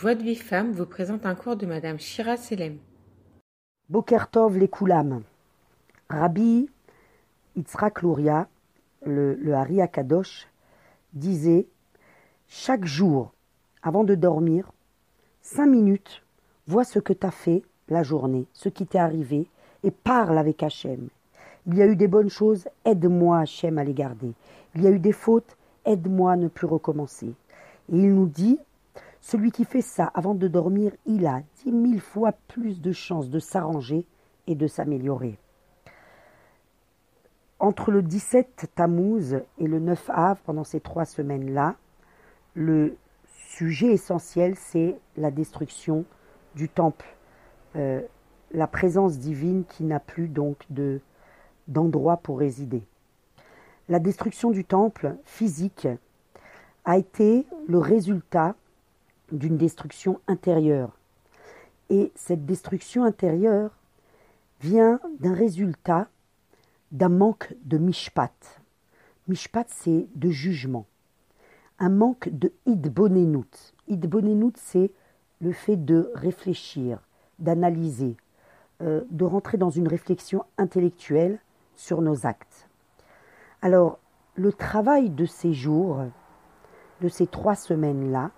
Joie de vie femme vous présente un cours de Madame Shira Selem. Bokertov les Koulam. Rabbi Yitzhak Luria, le, le Hari Akadosh, disait Chaque jour, avant de dormir, cinq minutes, vois ce que t'as fait la journée, ce qui t'est arrivé, et parle avec Hachem. Il y a eu des bonnes choses, aide-moi Hachem à les garder. Il y a eu des fautes, aide-moi à ne plus recommencer. Et il nous dit celui qui fait ça avant de dormir, il a dix mille fois plus de chances de s'arranger et de s'améliorer. Entre le 17 Tammuz et le 9 Av, pendant ces trois semaines-là, le sujet essentiel, c'est la destruction du temple, euh, la présence divine qui n'a plus donc de, d'endroit pour résider. La destruction du temple physique a été le résultat d'une destruction intérieure. Et cette destruction intérieure vient d'un résultat d'un manque de mishpat. Mishpat, c'est de jugement. Un manque de idbonenut. Idbonenut, c'est le fait de réfléchir, d'analyser, euh, de rentrer dans une réflexion intellectuelle sur nos actes. Alors, le travail de ces jours, de ces trois semaines-là,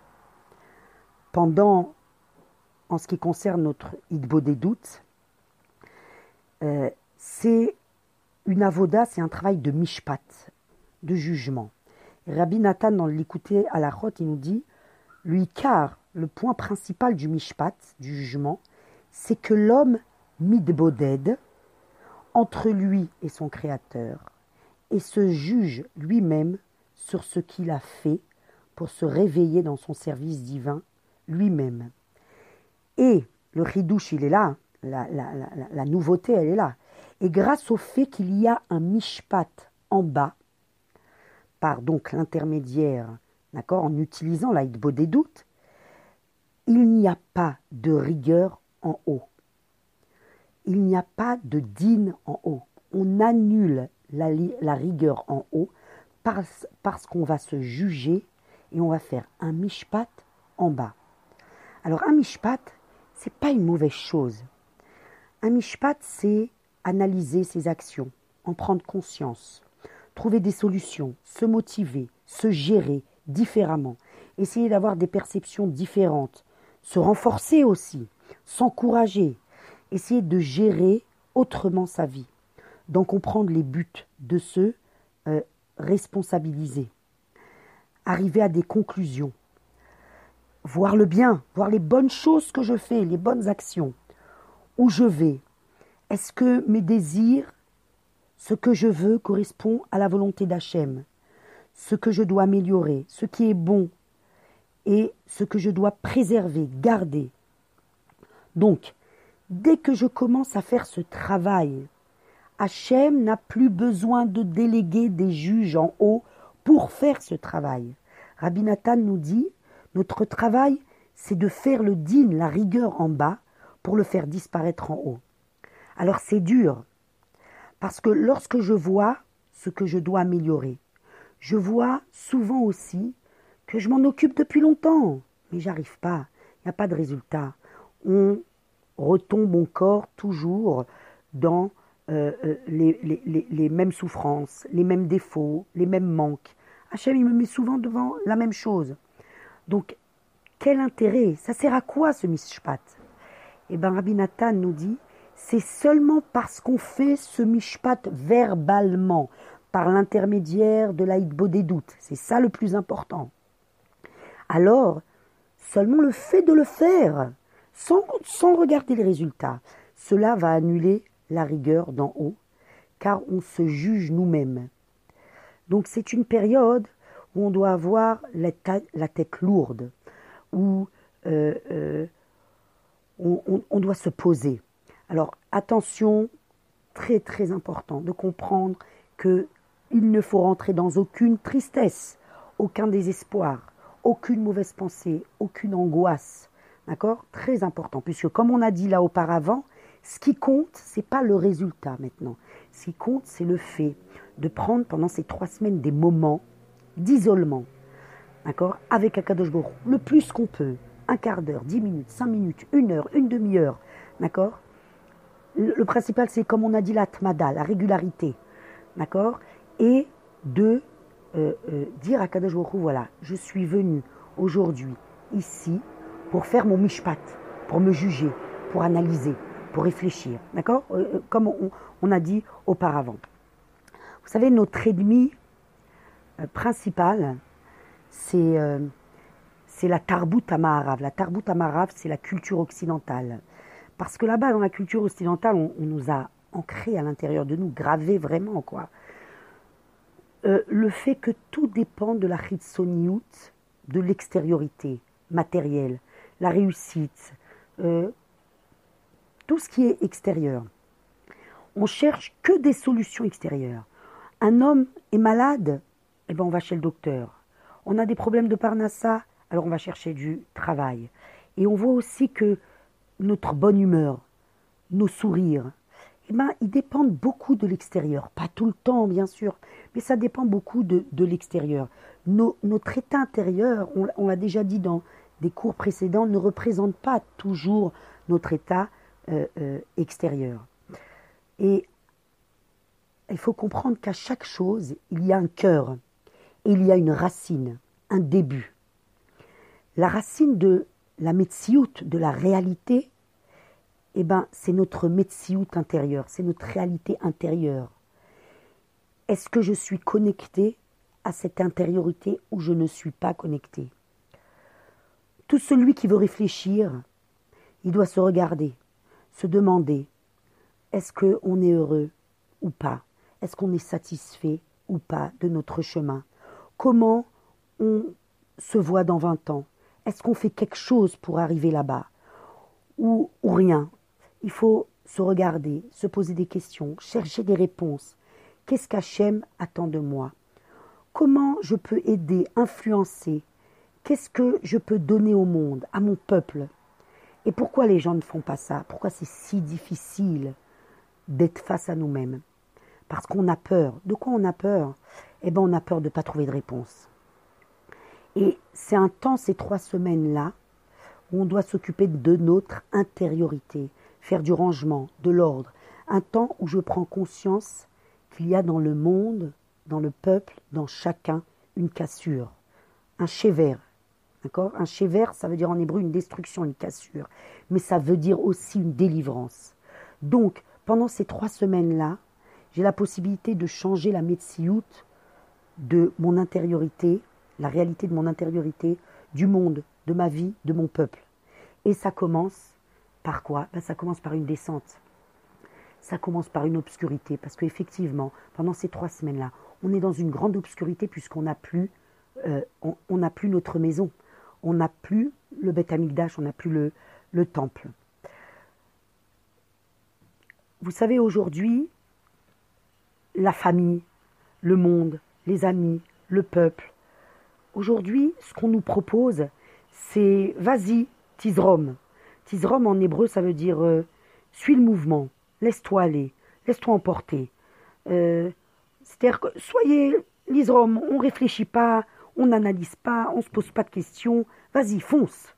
pendant, en ce qui concerne notre doutes, euh, c'est une avoda, c'est un travail de mishpat, de jugement. Rabbi Nathan, dans l'écouter à la rote, il nous dit lui, car le point principal du mishpat, du jugement, c'est que l'homme midboded entre lui et son créateur et se juge lui-même sur ce qu'il a fait pour se réveiller dans son service divin lui-même. Et le ridouche, il est là, la, nouveauté, elle est là. Et grâce au fait qu'il y a un mishpat en bas, par donc l'intermédiaire, d'accord, en utilisant l'aïdbo des doutes, il n'y a pas de rigueur en haut. Il n'y a pas de dîne en haut. On annule la, la rigueur en haut parce, parce qu'on va se juger et on va faire un mishpat en bas. Alors un mishpat, c'est pas une mauvaise chose. Un mishpat, c'est analyser ses actions, en prendre conscience, trouver des solutions, se motiver, se gérer différemment, essayer d'avoir des perceptions différentes, se renforcer aussi, s'encourager, essayer de gérer autrement sa vie, d'en comprendre les buts, de se euh, responsabiliser, arriver à des conclusions, voir le bien, voir les bonnes choses que je fais, les bonnes actions, où je vais? Est-ce que mes désirs, ce que je veux correspond à la volonté d'Hachem, ce que je dois améliorer, ce qui est bon et ce que je dois préserver, garder. Donc, dès que je commence à faire ce travail, Hachem n'a plus besoin de déléguer des juges en haut pour faire ce travail. Rabbi Nathan nous dit notre travail, c'est de faire le din, la rigueur en bas, pour le faire disparaître en haut. Alors c'est dur, parce que lorsque je vois ce que je dois améliorer, je vois souvent aussi que je m'en occupe depuis longtemps, mais j'arrive pas, il n'y a pas de résultat. On retombe encore toujours dans euh, euh, les, les, mêmes souffrances, les mêmes défauts, les mêmes manques. Hachem, il me met souvent devant la même chose. Donc, quel intérêt? Ça sert à quoi ce mishpat Eh bien, Rabbi Nathan nous dit c'est seulement parce qu'on fait ce mishpat verbalement, par l'intermédiaire de l'aïdbo des doutes. C'est ça le plus important. Alors, seulement le fait de le faire, sans, sans regarder les résultats, cela va annuler la rigueur d'en haut, car on se juge nous-mêmes. Donc c'est une période où on doit avoir la, tête lourde, où euh, euh, on, doit se poser. Alors attention, très très important de comprendre que il ne faut rentrer dans aucune tristesse, aucun désespoir, aucune mauvaise pensée, aucune angoisse. D'accord? Très important, puisque comme on a dit là auparavant, ce qui compte, c'est pas le résultat maintenant. Ce qui compte, c'est le fait de prendre pendant ces trois semaines des moments d'isolement, d'accord, avec Akadosh Baruch le plus qu'on peut, un quart d'heure, dix minutes, cinq minutes, une heure, une demi-heure, d'accord? Le, principal, c'est comme on a dit l'atmada, la régularité, d'accord? Et de euh, euh, dire à Kadosh voilà, je suis venu aujourd'hui ici pour faire mon mishpat, pour me juger, pour analyser, pour réfléchir, d'accord? Comme on, on, a dit auparavant. Vous savez, notre ennemi principal, c'est c'est la Tarbout Amaharav. La Tarbout Amaharav, c'est la culture occidentale. Parce que là-bas, dans la culture occidentale, on, nous a ancré à l'intérieur de nous, gravé vraiment, quoi. Euh, le fait que tout dépend de la chitsoniout, de l'extériorité matérielle, la réussite, euh, tout ce qui est extérieur. On cherche que des solutions extérieures. Un homme est malade, eh ben on va chez le docteur. On a des problèmes de parnassa, alors on va chercher du travail. Et on voit aussi que notre bonne humeur, nos sourires, eh ben, ils dépendent beaucoup de l'extérieur. Pas tout le temps, bien sûr, mais ça dépend beaucoup de, l'extérieur. notre état intérieur, on, l'a déjà dit dans des cours précédents, ne représente pas toujours notre état euh, euh, extérieur. Et il faut comprendre qu'à chaque chose, il y a un cœur, il y a une racine, un début. La racine de la metsiout, de la réalité, eh ben, c'est notre metsiout intérieur, c'est notre réalité intérieure. Est-ce que je suis connecté à cette intériorité ou je ne suis pas connecté? Tout celui qui veut réfléchir, il doit se regarder, se demander est-ce qu'on est heureux ou pas? Est-ce qu'on est satisfait ou pas de notre chemin? Comment on se voit dans 20 ans? Est-ce qu'on fait quelque chose pour arriver là-bas? Ou, rien? Il faut se regarder, se poser des questions, chercher des réponses. Qu'est-ce qu'Hachem attend de moi? Comment je peux aider, influencer? Qu'est-ce que je peux donner au monde, à mon peuple? Et pourquoi les gens ne font pas ça? Pourquoi c'est si difficile d'être face à nous-mêmes? Parce qu'on a peur. De quoi on a peur? Eh bien, on a peur de ne pas trouver de réponse. Et c'est un temps, ces trois semaines-là, où on doit s'occuper de notre intériorité, faire du rangement, de l'ordre. Un temps où je prends conscience qu'il y a dans le monde, dans le peuple, dans chacun, une cassure, un chévert. D'accord? Un chévert, ça veut dire en hébreu une destruction, une cassure. Mais ça veut dire aussi une délivrance. Donc, pendant ces trois semaines-là, j'ai la possibilité de changer la médeciout de mon intériorité la réalité de mon intériorité, du monde, de ma vie, de mon peuple. Et ça commence par quoi? Ben, Ça commence par une descente. Ça commence par une obscurité, parce qu'effectivement, pendant ces trois semaines-là, on est dans une grande obscurité puisqu'on n'a plus, euh, on plus notre maison, on n'a plus le Beth Amikdash, on n'a plus le temple. Vous savez, aujourd'hui, la famille, le monde, les amis, le peuple, Aujourd'hui, ce qu'on nous propose, c'est vas-y, Tizrom. Tizrom en hébreu, ça veut dire euh, suis le mouvement, laisse-toi aller, laisse-toi emporter. Euh, c'est-à-dire que soyez l'Isrom, on ne réfléchit pas, on n'analyse pas, on ne se pose pas de questions, vas-y, fonce.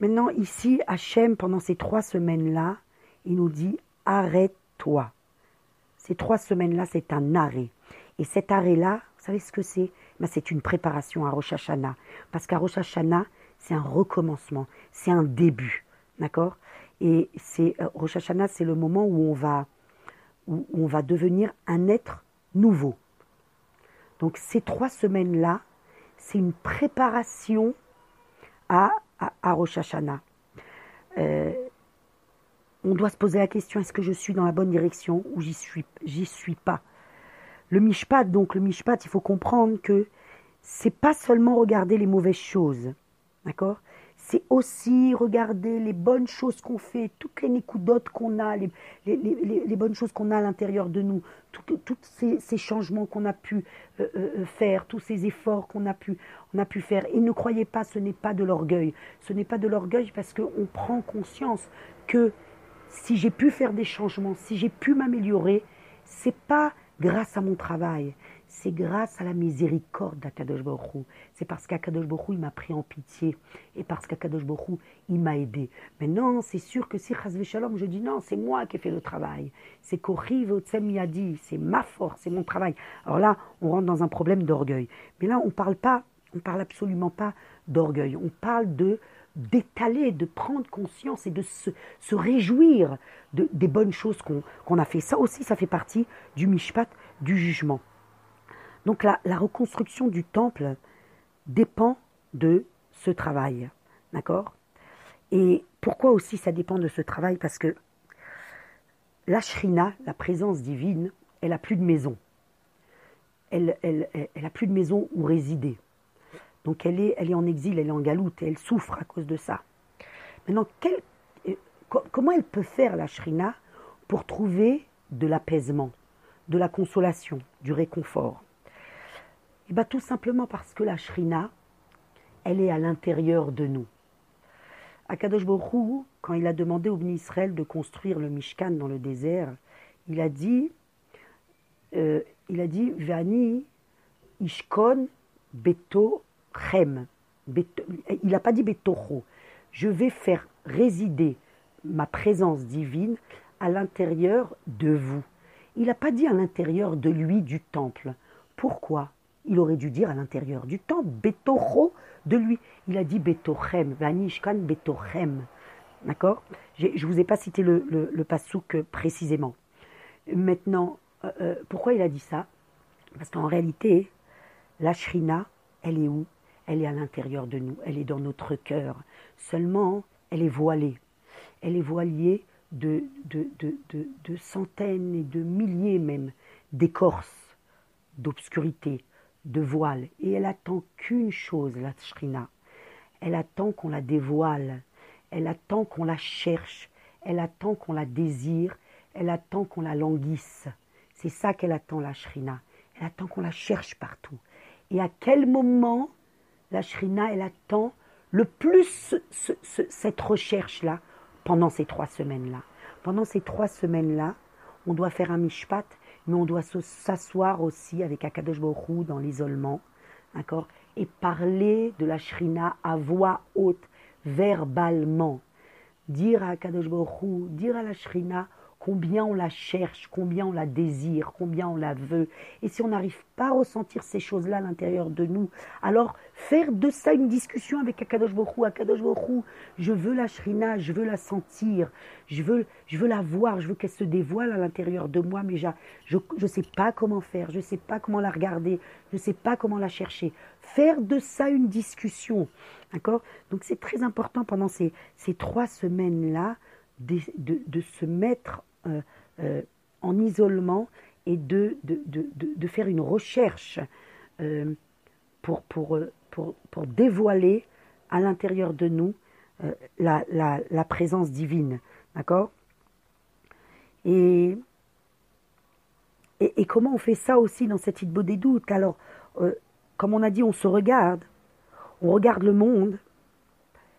Maintenant, ici, Hachem, pendant ces trois semaines-là, il nous dit arrête-toi. Ces trois semaines-là, c'est un arrêt. Et cet arrêt-là, vous savez ce que c'est? Ben, C'est une préparation à Rosh Hashanah. Parce qu'à Rosh Hashanah, c'est un recommencement, c'est un début. D'accord? Et c'est euh, Rosh Hashanah, c'est le moment où on, va, où on va devenir un être nouveau. Donc ces trois semaines-là, c'est une préparation à, Rosh Hashanah. Euh, on doit se poser la question est-ce que je suis dans la bonne direction ou j'y suis, j'y suis pas? Le mishpat, donc le mishpat, il faut comprendre que c'est pas seulement regarder les mauvaises choses, d'accord? C'est aussi regarder les bonnes choses qu'on fait, toutes les nikudotes qu'on a, les, les, bonnes choses qu'on a à l'intérieur de nous, tous ces, changements qu'on a pu euh, euh, faire, tous ces efforts qu'on a pu, a pu faire. Et ne croyez pas, ce n'est pas de l'orgueil. Ce n'est pas de l'orgueil parce qu'on prend conscience que si j'ai pu faire des changements, si j'ai pu m'améliorer, c'est pas grâce à mon travail. c'est grâce à la miséricorde d'Akadosh Baruch C'est parce qu'Akadosh Baruch il m'a pris en pitié et parce qu'Akadosh Baruch il m'a aidé. Mais non, c'est sûr que si Chazve Shalom, je dis non, c'est moi qui ai fait le travail. C'est Koriv Otsem Yadi, c'est ma force, c'est mon travail. Alors là, on rentre dans un problème d'orgueil. Mais là, on parle pas, on parle absolument pas d'orgueil. On parle de d'étaler, de prendre conscience et de se, réjouir de, des bonnes choses qu'on a fait. Ça aussi, ça fait partie du mishpat, du jugement. Donc la, reconstruction du temple dépend de ce travail. D'accord? Et pourquoi aussi ça dépend de ce travail? Parce que la shrina, la présence divine, elle n'a plus de maison. Elle, elle, plus de maison où résider. Donc elle est, en exil, elle est en galoute, et elle souffre à cause de ça. Maintenant, euh, comment elle peut faire la shrina pour trouver de l'apaisement, de la consolation, du réconfort? Eh bien, tout simplement parce que la shrina, elle est à l'intérieur de nous. Akadosh Baruch quand il a demandé au Bni Israël de construire le Mishkan dans le désert, il a dit, euh, il a dit, Vani Ishkon Beto Il n'a pas dit Betocho. Je vais faire résider ma présence divine à l'intérieur de vous. Il n'a pas dit à l'intérieur de lui du temple. Pourquoi? Il aurait dû dire à l'intérieur du temps, Betocho de lui. Il a dit Betochem. D'accord? Je ne vous ai pas cité le, le, pasouk précisément. Maintenant, euh, euh, pourquoi il a dit ça? Parce qu'en réalité, la shrina, elle est où? Elle est à l'intérieur de nous, elle est dans notre cœur. Seulement, elle est voilée. Elle est voilée de, de, de, de centaines et de milliers même d'écorces, d'obscurité, de voile. Et elle attend qu'une chose, la Shrina. Elle attend qu'on la dévoile. Elle attend qu'on la cherche. Elle attend qu'on la désire. Elle attend qu'on la languisse. C'est ça qu'elle attend, la Shrina. Elle attend qu'on la cherche partout. Et à quel moment la Shrina, elle attend le plus cette recherche-là pendant ces trois semaines-là. Pendant ces trois semaines-là, on doit faire un mishpat mais on doit s'asseoir aussi avec Akadosh Baruch dans l'isolement, d'accord, et parler de la shrina à voix haute, verbalement. Dire à Akadosh Baruch dire à la shrina combien on la cherche, combien on la désire, combien on la veut. Et si on n'arrive pas à ressentir ces choses-là à l'intérieur de nous, alors faire de ça une discussion avec Akadosh Borou. Akadosh Borou, je veux la shrina, je veux la sentir, je veux, je veux la voir, je veux qu'elle se dévoile à l'intérieur de moi, mais je ne sais pas comment faire, je ne sais pas comment la regarder, je ne sais pas comment la chercher. Faire de ça une discussion. D'accord? Donc c'est très important pendant ces, ces trois semaines-là de, de, se mettre euh, euh, en isolement et de, de, faire une recherche euh, pour, pour, pour, pour, dévoiler à l'intérieur de nous la, la, la, présence divine. D'accord? Et, et, comment on fait ça aussi dans cette idée des doutes? Alors, comme on a dit, on se regarde, on regarde le monde.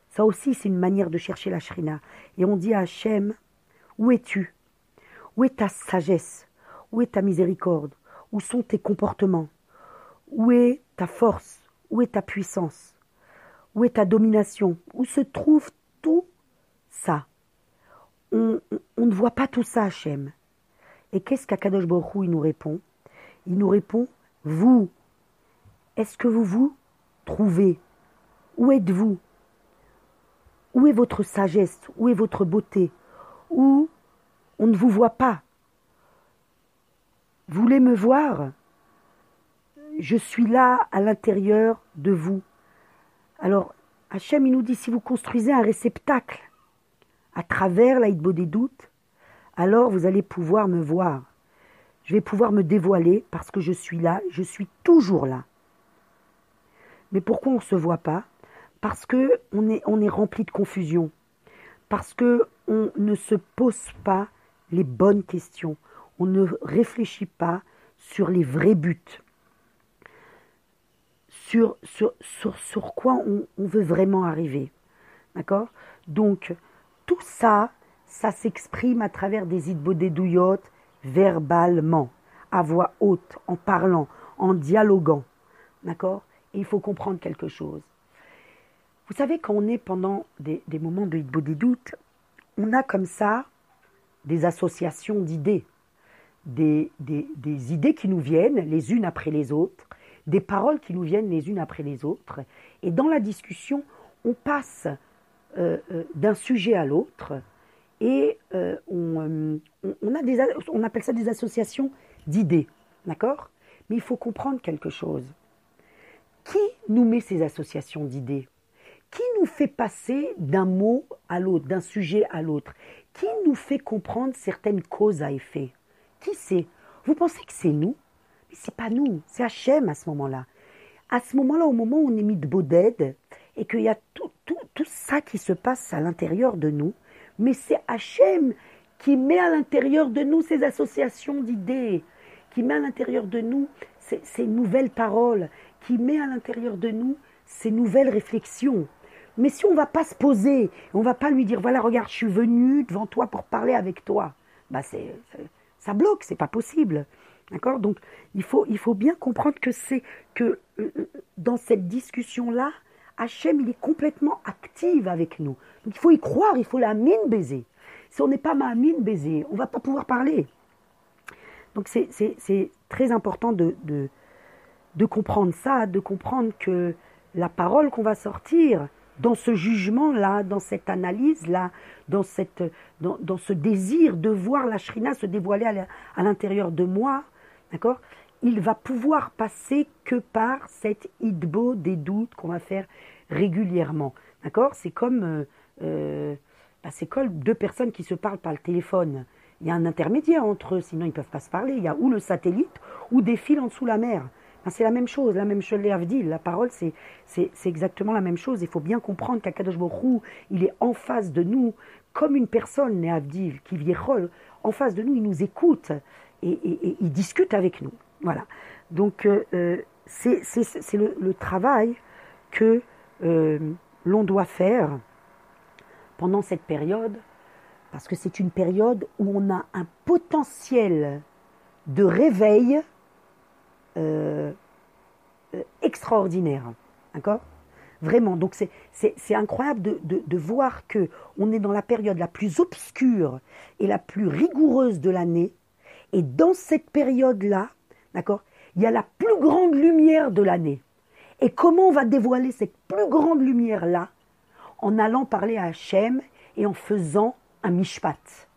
Ça aussi, c'est une manière de chercher la shrina. Et on dit à Hachem, où es-tu? Où est ta sagesse? Où est ta miséricorde? Où sont tes comportements? Où est ta force? Où est ta puissance? Où est ta domination? Où se trouve tout ça? On, ne voit pas tout ça, Hachem. Et qu'est-ce qu'Akadosh Baruch il nous répond? Il nous répond Vous, est-ce que vous vous trouvez? Où êtes-vous? Où est votre sagesse? Où est votre beauté? Où on ne vous voit pas? Vous voulez me voir? Je suis là à l'intérieur de vous. Alors, Hachem, il nous dit, si vous construisez un réceptacle à travers l'aïdbo des doutes, alors vous allez pouvoir me voir. Je vais pouvoir me dévoiler parce que je suis là, je suis toujours là. Mais pourquoi on ne se voit pas? Parce que on est, on est rempli de confusion. Parce que on ne se pose pas les bonnes questions. On ne réfléchit pas sur les vrais buts. Sur, sur, sur, quoi on, veut vraiment arriver. D'accord? Donc, tout ça, ça s'exprime à travers des idbodédouillotes verbalement, à voix haute, en parlant, en dialoguant. D'accord? Et il faut comprendre quelque chose. Vous savez, quand on est pendant des, moments de hitbo des doutes, on a comme ça des associations d'idées, des, des, idées qui nous viennent les unes après les autres, des paroles qui nous viennent les unes après les autres. Et dans la discussion, on passe euh, euh, d'un sujet à l'autre et euh, on, on, a des, on appelle ça des associations d'idées. D'accord? Mais il faut comprendre quelque chose. Qui nous met ces associations d'idées? Qui nous fait passer d'un mot à l'autre, d'un sujet à l'autre? Qui nous fait comprendre certaines causes à effet? Qui c'est? Vous pensez que c'est nous? Mais c'est pas nous, c'est Hachem à ce moment-là. À ce moment-là, au moment où on est mis de Boded, et qu'il y a tout, tout, tout, ça qui se passe à l'intérieur de nous, mais c'est Hachem qui met à l'intérieur de nous ces associations d'idées, qui met à l'intérieur de nous ces, ces, nouvelles paroles, qui met à l'intérieur de nous ces nouvelles réflexions. Mais si on ne va pas se poser, on ne va pas lui dire voilà regarde je suis venu devant toi pour parler avec toi, bah c'est ça bloque, c'est pas possible. D'accord? Donc il faut, il faut bien comprendre que c'est que euh, euh, dans cette discussion là, Hachem, il est complètement actif avec nous. Donc il faut y croire, il faut la mine baiser. Si on n'est pas ma mine baiser, on ne va pas pouvoir parler. Donc c'est très important de, de, comprendre ça, de comprendre que la parole qu'on va sortir dans ce jugement-là, dans cette analyse-là, dans, cette, dans, dans, ce désir de voir la shrina se dévoiler à l'intérieur de moi, d'accord il va pouvoir passer que par cette idbo des doutes qu'on va faire régulièrement. D'accord C'est comme, euh, euh bah, c'est comme deux personnes qui se parlent par le téléphone. Il y a un intermédiaire entre eux, sinon ils ne peuvent pas se parler. Il y a ou le satellite ou des fils en dessous la mer. Ben, c'est la même chose, la même chose, dit. La parole, c'est, exactement la même chose. Il faut bien comprendre qu'Akadosh Borou, il est en face de nous, comme une personne, Avdil, qui vit en face de nous, il nous écoute et, et il discute avec nous. Voilà. Donc, euh, euh, c'est le, travail que euh, l'on doit faire pendant cette période, parce que c'est une période où on a un potentiel de réveil extraordinaire. D'accord? Vraiment. Donc, c'est incroyable de, de, voir que on est dans la période la plus obscure et la plus rigoureuse de l'année. Et dans cette période-là, D'accord Il y a la plus grande lumière de l'année. Et comment on va dévoiler cette plus grande lumière-là? En allant parler à Hachem et en faisant un mishpat,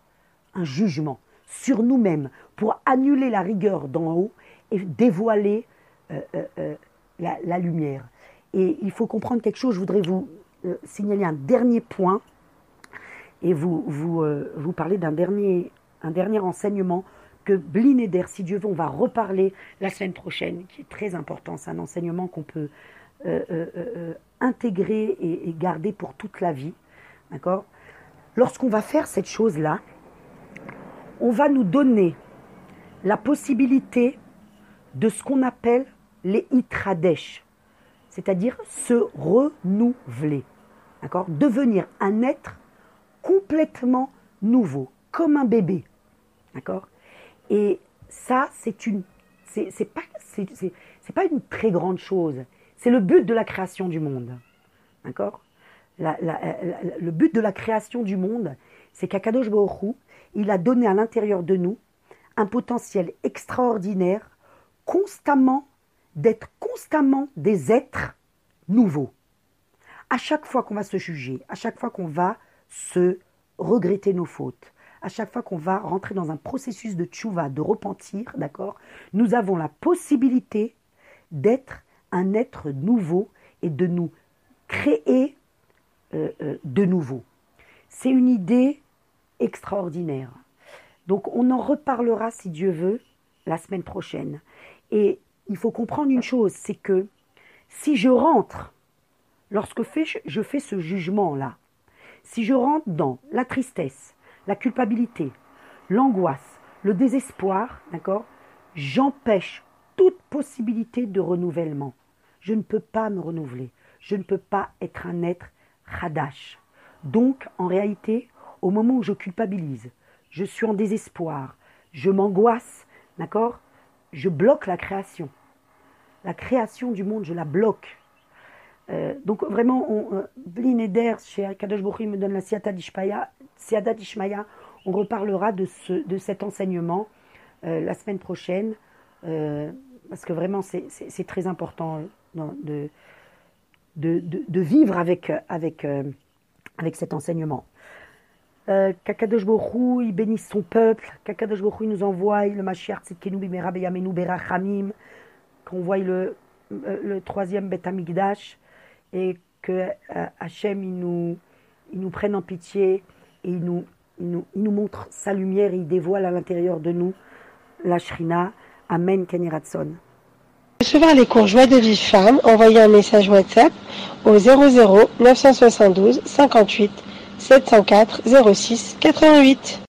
un jugement sur nous-mêmes pour annuler la rigueur d'en haut dévoiler euh, euh, euh, la, lumière. Et il faut comprendre quelque chose, je voudrais vous signaler un dernier point et vous, vous, parler d'un dernier, un dernier enseignement que Blinéder, si Dieu veut, on va reparler la semaine prochaine, qui est très important. C'est un enseignement qu'on peut intégrer et, garder pour toute la vie. D'accord? Lorsqu'on va faire cette chose-là, on va nous donner la possibilité de ce qu'on appelle les itradesh, c'est-à-dire se renouveler. D'accord? Devenir un être complètement nouveau, comme un bébé. D'accord? Et ça, c'est une, c'est pas, c'est pas une très grande chose. C'est le but de la création du monde. D'accord? Le but de la création du monde, c'est qu'Akadosh Baruch il a donné à l'intérieur de nous un potentiel extraordinaire, constamment, d'être constamment des êtres nouveaux. À chaque fois qu'on va se juger, à chaque fois qu'on va se regretter nos fautes, à chaque fois qu'on va rentrer dans un processus de tchouva, de repentir, d'accord, nous avons la possibilité d'être un être nouveau et de nous créer euh, euh, de nouveau. C'est une idée extraordinaire. Donc on en reparlera si Dieu veut la semaine prochaine. Et il faut comprendre une chose, c'est que si je rentre, lorsque je fais ce jugement-là, si je rentre dans la tristesse, la culpabilité, l'angoisse, le désespoir, d'accord, j'empêche toute possibilité de renouvellement. Je ne peux pas me renouveler. Je ne peux pas être un être radash. Donc, en réalité, au moment où je culpabilise, je suis en désespoir, je m'angoisse, d'accord Je bloque la création. la création du monde, je la bloque. Euh, donc vraiment, on, euh, chez Kadosh Baruch Hu, me donne la Siata d'Ishmaya, on reparlera de, ce, de cet enseignement euh, la semaine prochaine, parce que vraiment, c'est très important de, vivre avec cet enseignement. Euh, Kakadosh Hu, il bénisse son peuple. Kakadosh Hu, il nous envoie le Mashiach Tzidkenu Bimera Beyamenu Berachamim, qu'on voit le, euh, le troisième Beth Amikdash et que euh, Hachem il nous, il nous prenne en pitié et il nous, il nous, il nous montre sa lumière et il dévoile à l'intérieur de nous la Shrina. Amen Kenyeratson. Recevoir les cours de vie femme, envoyez un message WhatsApp au 00 972 58 704 06 88.